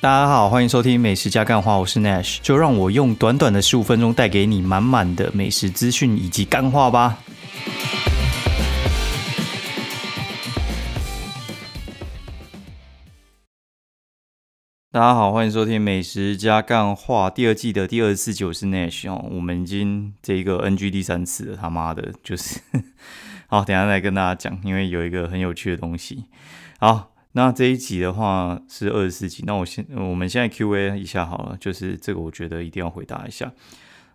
大家好，欢迎收听《美食加干话》，我是 Nash，就让我用短短的十五分钟带给你满满的美食资讯以及干话吧。大家好，欢迎收听《美食加干话》第二季的第二十四集，我是 Nash 哦。我们已经这一个 NG 第三次了，他妈的，就是 好，等下再跟大家讲，因为有一个很有趣的东西。好，那这一集的话是二十四集，那我先我们现在 Q&A 一下好了，就是这个我觉得一定要回答一下。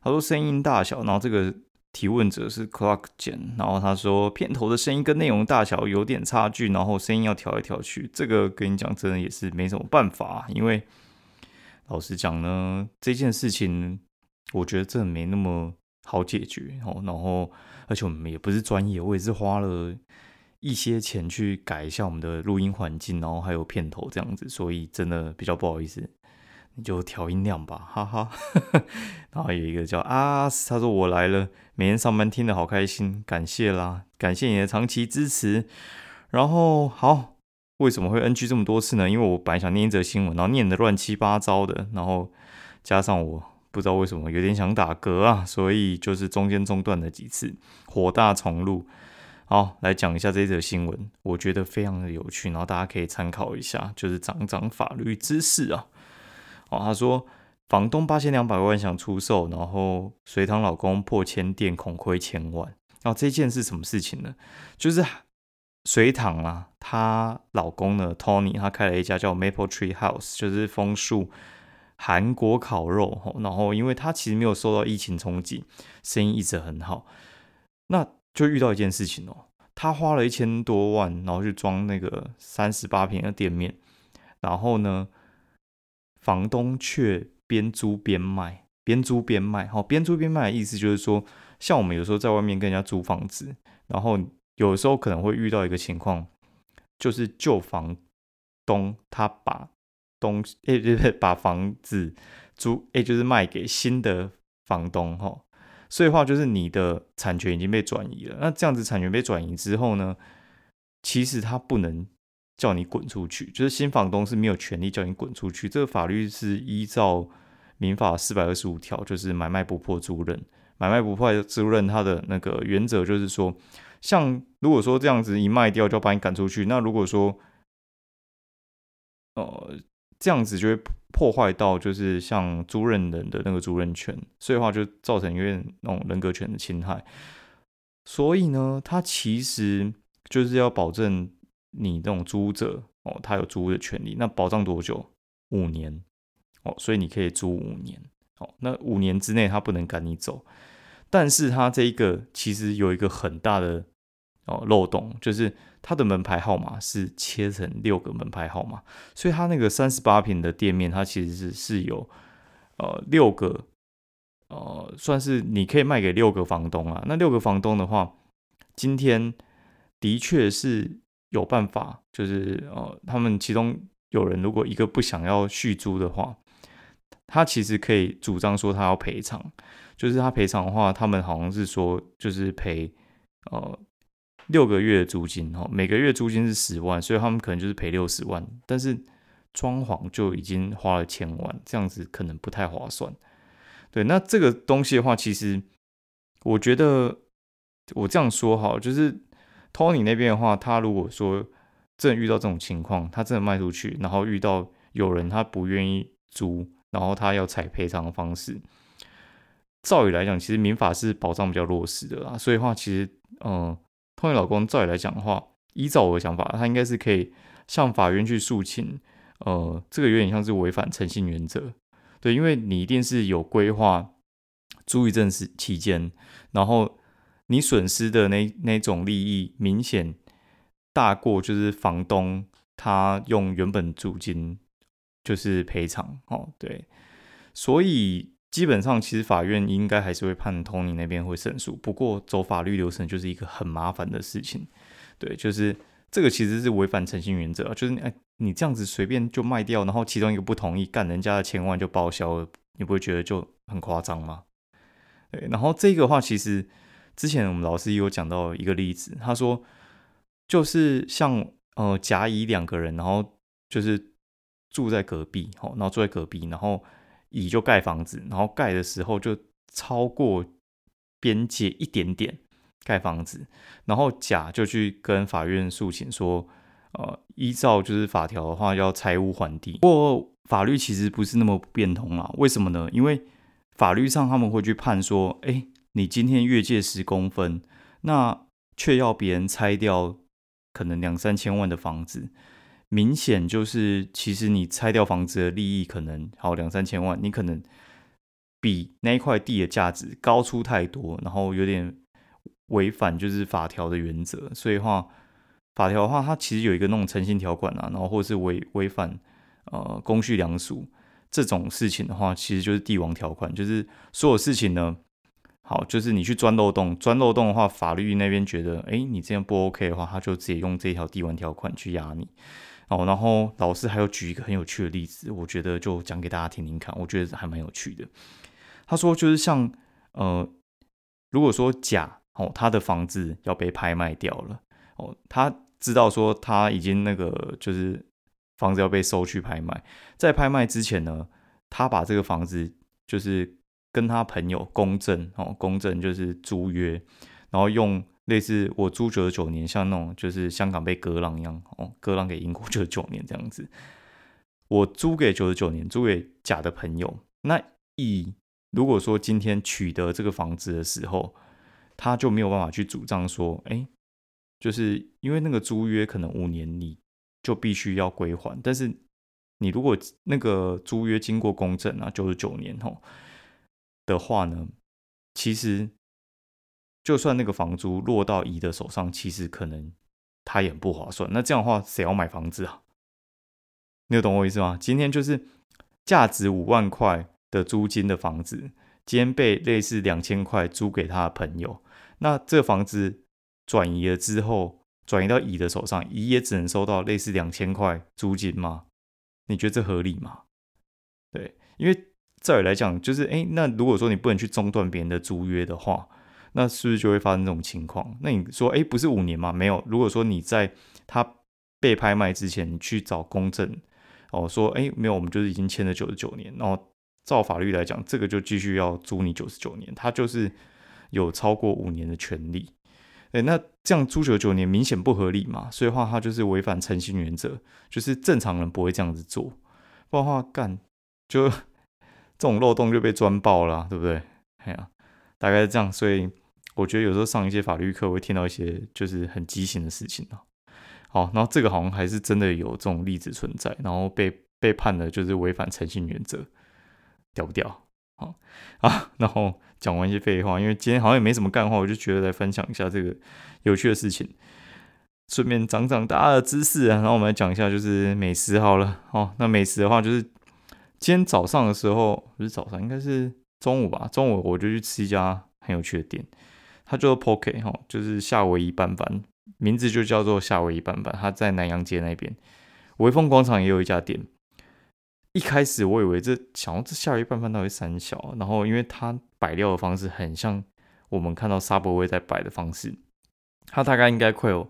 他说声音大小，然后这个提问者是 Clock 简，然后他说片头的声音跟内容大小有点差距，然后声音要调来调去。这个跟你讲，真的也是没什么办法，因为老实讲呢，这件事情我觉得真的没那么好解决哦。然后而且我们也不是专业，我也是花了一些钱去改一下我们的录音环境，然后还有片头这样子，所以真的比较不好意思。你就调音量吧，哈哈。然后有一个叫阿斯，他说我来了，每天上班听得好开心，感谢啦，感谢你的长期支持。然后好，为什么会 NG 这么多次呢？因为我本来想念一则新闻，然后念的乱七八糟的，然后加上我不知道为什么有点想打嗝啊，所以就是中间中断了几次，火大重录。好，来讲一下这则新闻，我觉得非常的有趣，然后大家可以参考一下，就是长长法律知识啊。哦，他说房东八千两百万想出售，然后隋唐老公破千店恐亏千万。然后这件是什么事情呢？就是隋唐啊，她老公呢，Tony，他开了一家叫 Maple Tree House，就是枫树韩国烤肉。然后因为他其实没有受到疫情冲击，生意一直很好。那就遇到一件事情哦，他花了一千多万，然后去装那个三十八平的店面，然后呢？房东却边租边卖，边租边卖。好，边租边卖的意思就是说，像我们有时候在外面跟人家租房子，然后有时候可能会遇到一个情况，就是旧房东他把东诶，对把房子租诶，就是卖给新的房东哈。所以话就是你的产权已经被转移了。那这样子产权被转移之后呢，其实他不能。叫你滚出去，就是新房东是没有权利叫你滚出去。这个法律是依照民法四百二十五条，就是买卖不破租赁。买卖不破租赁，它的那个原则就是说，像如果说这样子一卖掉就要把你赶出去，那如果说，呃，这样子就会破坏到就是像租赁人的那个租赁权，所以的话就造成有点那种人格权的侵害。所以呢，它其实就是要保证。你这种租者哦，他有租的权利，那保障多久？五年哦，所以你可以租五年哦。那五年之内他不能赶你走，但是他这一个其实有一个很大的哦漏洞，就是他的门牌号码是切成六个门牌号码，所以他那个三十八平的店面，它其实是是有呃六个呃，算是你可以卖给六个房东啊。那六个房东的话，今天的确是。有办法，就是呃，他们其中有人如果一个不想要续租的话，他其实可以主张说他要赔偿，就是他赔偿的话，他们好像是说就是赔呃六个月的租金哦，每个月租金是十万，所以他们可能就是赔六十万，但是装潢就已经花了千万，这样子可能不太划算。对，那这个东西的话，其实我觉得我这样说哈，就是。Tony 那边的话，他如果说真的遇到这种情况，他真的卖出去，然后遇到有人他不愿意租，然后他要采赔偿的方式，照理来讲，其实民法是保障比较弱势的啦。所以话，其实，嗯，Tony 老公照理来讲的话，依照我的想法，他应该是可以向法院去诉请，呃，这个有点像是违反诚信原则，对，因为你一定是有规划租一阵时期间，然后。你损失的那那种利益明显大过，就是房东他用原本租金就是赔偿哦，对，所以基本上其实法院应该还是会判 Tony 那边会胜诉，不过走法律流程就是一个很麻烦的事情，对，就是这个其实是违反诚信原则，就是哎你这样子随便就卖掉，然后其中一个不同意，干人家的千万就报销了，你不会觉得就很夸张吗？对，然后这个话其实。之前我们老师也有讲到一个例子，他说就是像呃甲乙两个人，然后就是住在隔壁，好，然后住在隔壁，然后乙就盖房子，然后盖的时候就超过边界一点点盖房子，然后甲就去跟法院诉请说，呃，依照就是法条的话要拆屋还地。不过法律其实不是那么变通啊，为什么呢？因为法律上他们会去判说，哎，你今天越界十公分，那却要别人拆掉可能两三千万的房子。明显就是，其实你拆掉房子的利益可能好两三千万，你可能比那一块地的价值高出太多，然后有点违反就是法条的原则。所以话，法条的话，它其实有一个那种诚信条款啊，然后或是违违反呃公序良俗这种事情的话，其实就是帝王条款，就是所有事情呢，好，就是你去钻漏洞，钻漏洞的话，法律那边觉得，哎，你这样不 OK 的话，他就直接用这条帝王条款去压你。哦，然后老师还有举一个很有趣的例子，我觉得就讲给大家听听看，我觉得还蛮有趣的。他说，就是像呃，如果说甲哦，他的房子要被拍卖掉了，哦，他知道说他已经那个就是房子要被收去拍卖，在拍卖之前呢，他把这个房子就是跟他朋友公证哦，公证就是租约，然后用。类似我租九十九年，像那种就是香港被割让一样哦，割让给英国 九十九年这样子。我租给九十九年，租给甲的朋友。那乙如果说今天取得这个房子的时候，他就没有办法去主张说，哎，就是因为那个租约可能五年你就必须要归还。但是你如果那个租约经过公证啊，九十九年吼的话呢，其实。就算那个房租落到乙的手上，其实可能他也不划算。那这样的话，谁要买房子啊？你有懂我意思吗？今天就是价值五万块的租金的房子，今天被类似两千块租给他的朋友，那这房子转移了之后，转移到乙的手上，乙也只能收到类似两千块租金吗？你觉得这合理吗？对，因为这里来讲，就是哎，那如果说你不能去中断别人的租约的话，那是不是就会发生这种情况？那你说，哎，不是五年吗？没有。如果说你在他被拍卖之前，去找公证，哦，说，哎，没有，我们就是已经签了九十九年，然后照法律来讲，这个就继续要租你九十九年，他就是有超过五年的权利。哎，那这样租九九年明显不合理嘛？所以话，他就是违反诚信原则，就是正常人不会这样子做，不然的话干就 这种漏洞就被钻爆了，对不对？哎呀，大概是这样，所以。我觉得有时候上一些法律课会听到一些就是很畸形的事情啊。好，然后这个好像还是真的有这种例子存在，然后被被判的就是违反诚信原则，屌不屌？好啊，然后讲完一些废话，因为今天好像也没什么干话，我就觉得来分享一下这个有趣的事情，顺便长长大家的知识啊。然后我们来讲一下就是美食好了。哦，那美食的话就是今天早上的时候，不是早上，应该是中午吧？中午我就去吃一家很有趣的店。它叫做 Poke 哈，就是夏威夷拌饭，名字就叫做夏威夷拌饭。它在南洋街那边，威风广场也有一家店。一开始我以为这想要这夏威夷拌饭到底三小，然后因为它摆料的方式很像我们看到沙博威在摆的方式，它大概应该会有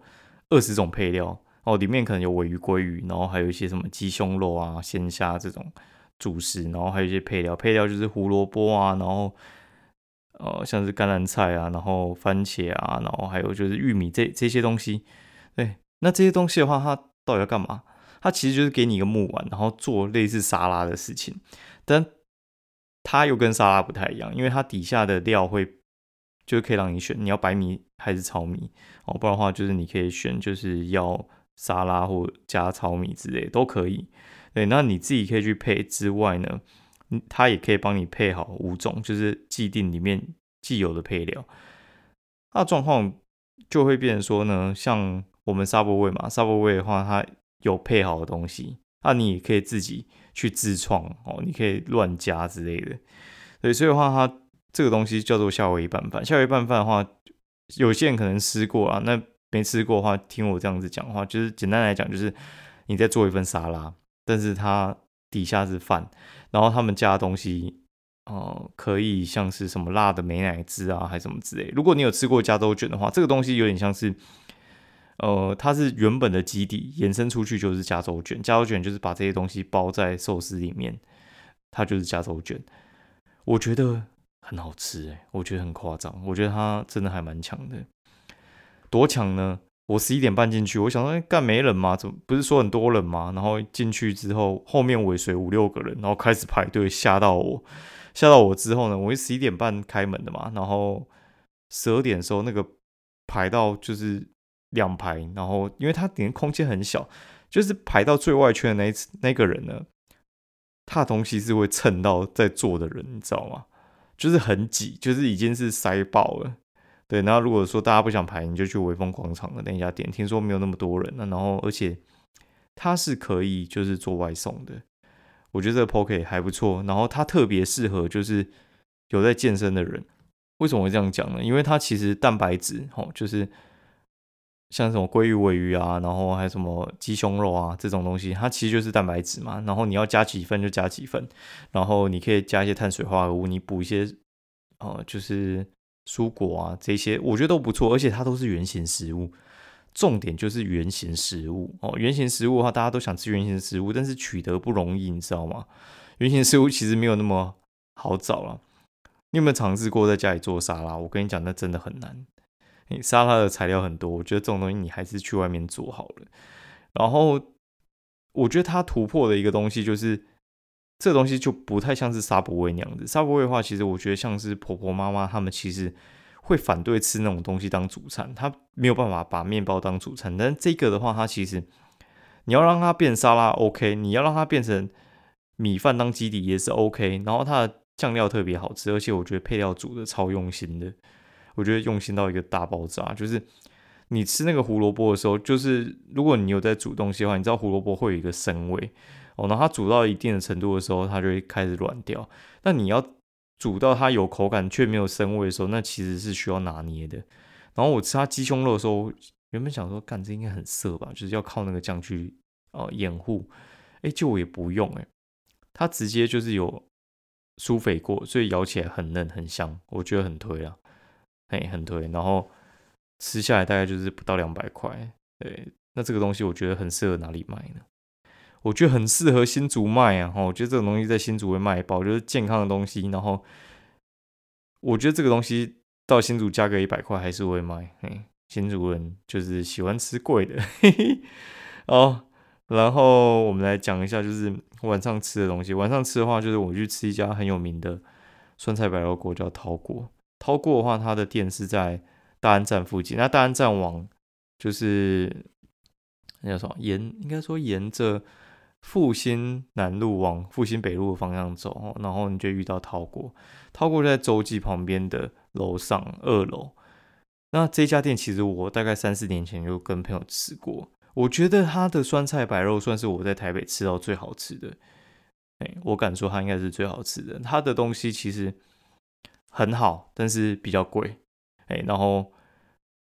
二十种配料哦，里面可能有尾鱼、鲑鱼，然后还有一些什么鸡胸肉啊、鲜虾这种主食，然后还有一些配料，配料就是胡萝卜啊，然后。呃，像是甘蓝菜啊，然后番茄啊，然后还有就是玉米这这些东西，对，那这些东西的话，它到底要干嘛？它其实就是给你一个木碗，然后做类似沙拉的事情，但它又跟沙拉不太一样，因为它底下的料会就是可以让你选，你要白米还是糙米哦，不然的话就是你可以选就是要沙拉或加糙米之类都可以，对，那你自己可以去配之外呢。它也可以帮你配好五种，就是既定里面既有的配料。那状况就会变成说呢，像我们沙波味嘛，沙波味的话，它有配好的东西，那你也可以自己去自创哦，你可以乱加之类的。对，所以的话，它这个东西叫做夏威夷拌饭。夏威夷拌饭的话，有些人可能吃过啊，那没吃过的话，听我这样子讲话，就是简单来讲，就是你在做一份沙拉，但是它底下是饭。然后他们加的东西，哦，可以像是什么辣的美乃滋啊，还是什么之类。如果你有吃过加州卷的话，这个东西有点像是，呃，它是原本的基底延伸出去就是加州卷，加州卷就是把这些东西包在寿司里面，它就是加州卷。我觉得很好吃诶，我觉得很夸张，我觉得它真的还蛮强的。多强呢？我十一点半进去，我想说，哎，干没人吗？怎么不是说很多人吗？然后进去之后，后面尾随五六个人，然后开始排队，吓到我，吓到我之后呢，我是十一点半开门的嘛，然后十二点的时候那个排到就是两排，然后因为它里面空间很小，就是排到最外圈的那那个人呢，他的东西是会蹭到在坐的人，你知道吗？就是很挤，就是已经是塞爆了。对，然后如果说大家不想排，你就去威风广场的那家店，听说没有那么多人那然后而且它是可以就是做外送的，我觉得这个 poke 还不错。然后它特别适合就是有在健身的人。为什么会这样讲呢？因为它其实蛋白质哦，就是像什么鲑鱼、尾鱼啊，然后还有什么鸡胸肉啊这种东西，它其实就是蛋白质嘛。然后你要加几份就加几份，然后你可以加一些碳水化合物，你补一些哦，就是。蔬果啊，这些我觉得都不错，而且它都是原形食物。重点就是原形食物哦，原形食物的话，大家都想吃原形食物，但是取得不容易，你知道吗？原形食物其实没有那么好找了。你有没有尝试过在家里做沙拉？我跟你讲，那真的很难。你沙拉的材料很多，我觉得这种东西你还是去外面做好了。然后，我觉得它突破的一个东西就是。这东西就不太像是沙博味那样子。沙博味的话，其实我觉得像是婆婆妈妈他们其实会反对吃那种东西当主餐，他没有办法把面包当主餐。但这个的话，它其实你要让它变沙拉 OK，你要让它变成米饭当基底也是 OK。然后它的酱料特别好吃，而且我觉得配料煮的超用心的，我觉得用心到一个大爆炸。就是你吃那个胡萝卜的时候，就是如果你有在煮东西的话，你知道胡萝卜会有一个生味。哦，然后它煮到一定的程度的时候，它就会开始软掉。那你要煮到它有口感却没有生味的时候，那其实是需要拿捏的。然后我吃它鸡胸肉的时候，原本想说，干这应该很涩吧，就是要靠那个酱去哦掩护。哎，就我也不用哎，它直接就是有酥肥过，所以咬起来很嫩很香，我觉得很推啊，哎，很推。然后吃下来大概就是不到两百块，对，那这个东西我觉得很适合哪里买呢？我觉得很适合新竹卖啊！哦，我觉得这种东西在新竹会卖爆，就是健康的东西。然后，我觉得这个东西到新竹加个一百块还是会卖。嘿，新竹人就是喜欢吃贵的。嘿嘿。哦，然后我们来讲一下，就是晚上吃的东西。晚上吃的话，就是我去吃一家很有名的酸菜白肉锅，叫涛锅。涛锅的话，它的店是在大安站附近。那大安站往就是那叫什么？沿应该说沿着。复兴南路往复兴北路的方向走，然后你就遇到涛国，涛国在洲际旁边的楼上二楼。那这家店其实我大概三四年前就跟朋友吃过，我觉得它的酸菜白肉算是我在台北吃到最好吃的。哎，我敢说它应该是最好吃的。它的东西其实很好，但是比较贵。哎，然后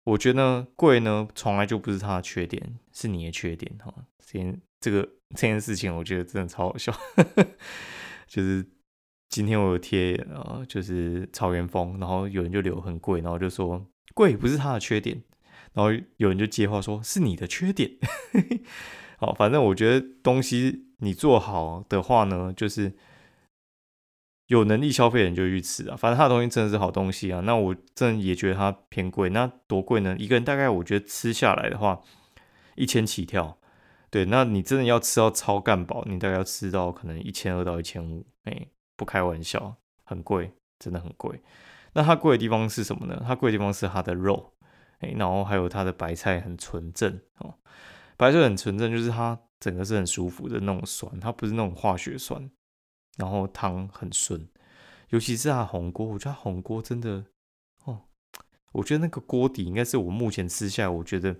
我觉得贵呢，从来就不是它的缺点，是你的缺点哈。先这个。这件事情我觉得真的超好笑，就是今天我有贴啊，就是草原风，然后有人就留很贵，然后就说贵不是他的缺点，然后有人就接话说是你的缺点。好，反正我觉得东西你做好的话呢，就是有能力消费人就去吃啊，反正他的东西真的是好东西啊。那我真的也觉得它偏贵，那多贵呢？一个人大概我觉得吃下来的话，一千起跳。对，那你真的要吃到超干饱，你大概要吃到可能一千二到一千五，哎，不开玩笑，很贵，真的很贵。那它贵的地方是什么呢？它贵的地方是它的肉，哎，然后还有它的白菜很纯正哦，白菜很纯正，就是它整个是很舒服的那种酸，它不是那种化学酸，然后汤很顺，尤其是它红锅，我觉得红锅真的哦，我觉得那个锅底应该是我目前吃下来，我觉得。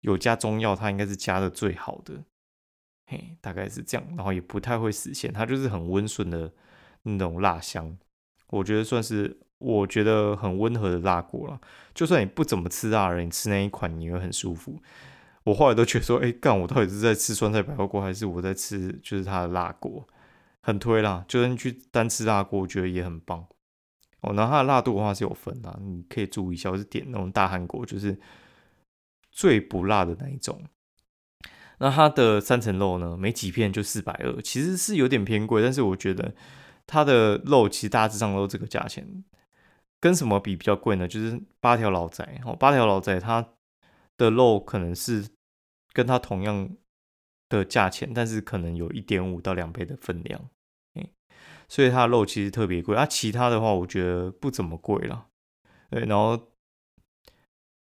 有加中药，它应该是加的最好的，嘿，大概是这样，然后也不太会死咸，它就是很温顺的那种辣香，我觉得算是我觉得很温和的辣锅了。就算你不怎么吃辣人，你吃那一款你会很舒服。我后来都觉得说，哎，干我到底是在吃酸菜白肉锅，还是我在吃就是它的辣锅？很推啦，就算去单吃辣锅，我觉得也很棒。哦，然后它的辣度的话是有分的，你可以注意一下，我是点那种大韩国，就是。最不辣的那一种。那它的三层肉呢，没几片就四百二，其实是有点偏贵，但是我觉得它的肉其实大致上都这个价钱。跟什么比比较贵呢？就是八条老仔哦，八条老仔它的肉可能是跟它同样的价钱，但是可能有一点五到两倍的分量，所以它的肉其实特别贵。啊，其他的话我觉得不怎么贵了，对，然后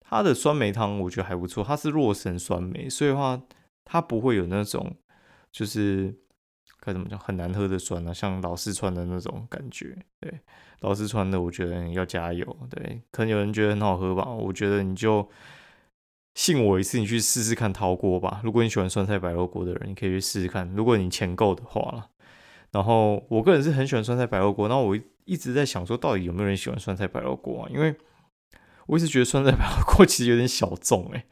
它的酸梅汤我觉得还不错，它是洛神酸梅，所以的话它不会有那种就是该怎么讲很难喝的酸啊，像老四川的那种感觉，对。老四川的，我觉得要加油。对，可能有人觉得很好喝吧，我觉得你就信我一次，你去试试看陶锅吧。如果你喜欢酸菜白肉锅的人，你可以去试试看。如果你钱够的话。然后我个人是很喜欢酸菜白肉锅，那我一直在想说，到底有没有人喜欢酸菜白肉锅啊？因为我一直觉得酸菜白肉 锅其实有点小众，哎，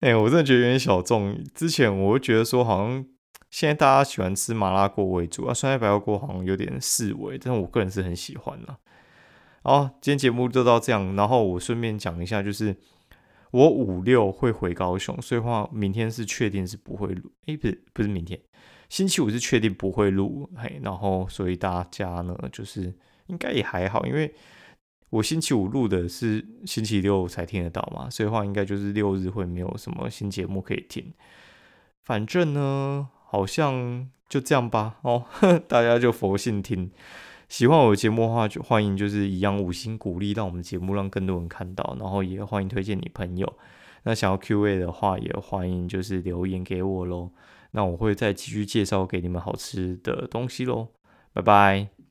哎，我真的觉得有点小众。之前我会觉得说，好像。现在大家喜欢吃麻辣锅为主啊，酸菜白肉锅好像有点示威，但是我个人是很喜欢的。好，今天节目就到这样，然后我顺便讲一下，就是我五六会回高雄，所以话明天是确定是不会录，诶，不是不是明天，星期五是确定不会录，嘿，然后所以大家呢就是应该也还好，因为我星期五录的是星期六才听得到嘛，所以话应该就是六日会没有什么新节目可以听，反正呢。好像就这样吧，哦，大家就佛性听。喜欢我的节目的话，就欢迎就是一样五星鼓励，让我们节目让更多人看到。然后也欢迎推荐你朋友。那想要 Q&A 的话，也欢迎就是留言给我喽。那我会再继续介绍给你们好吃的东西喽。拜拜。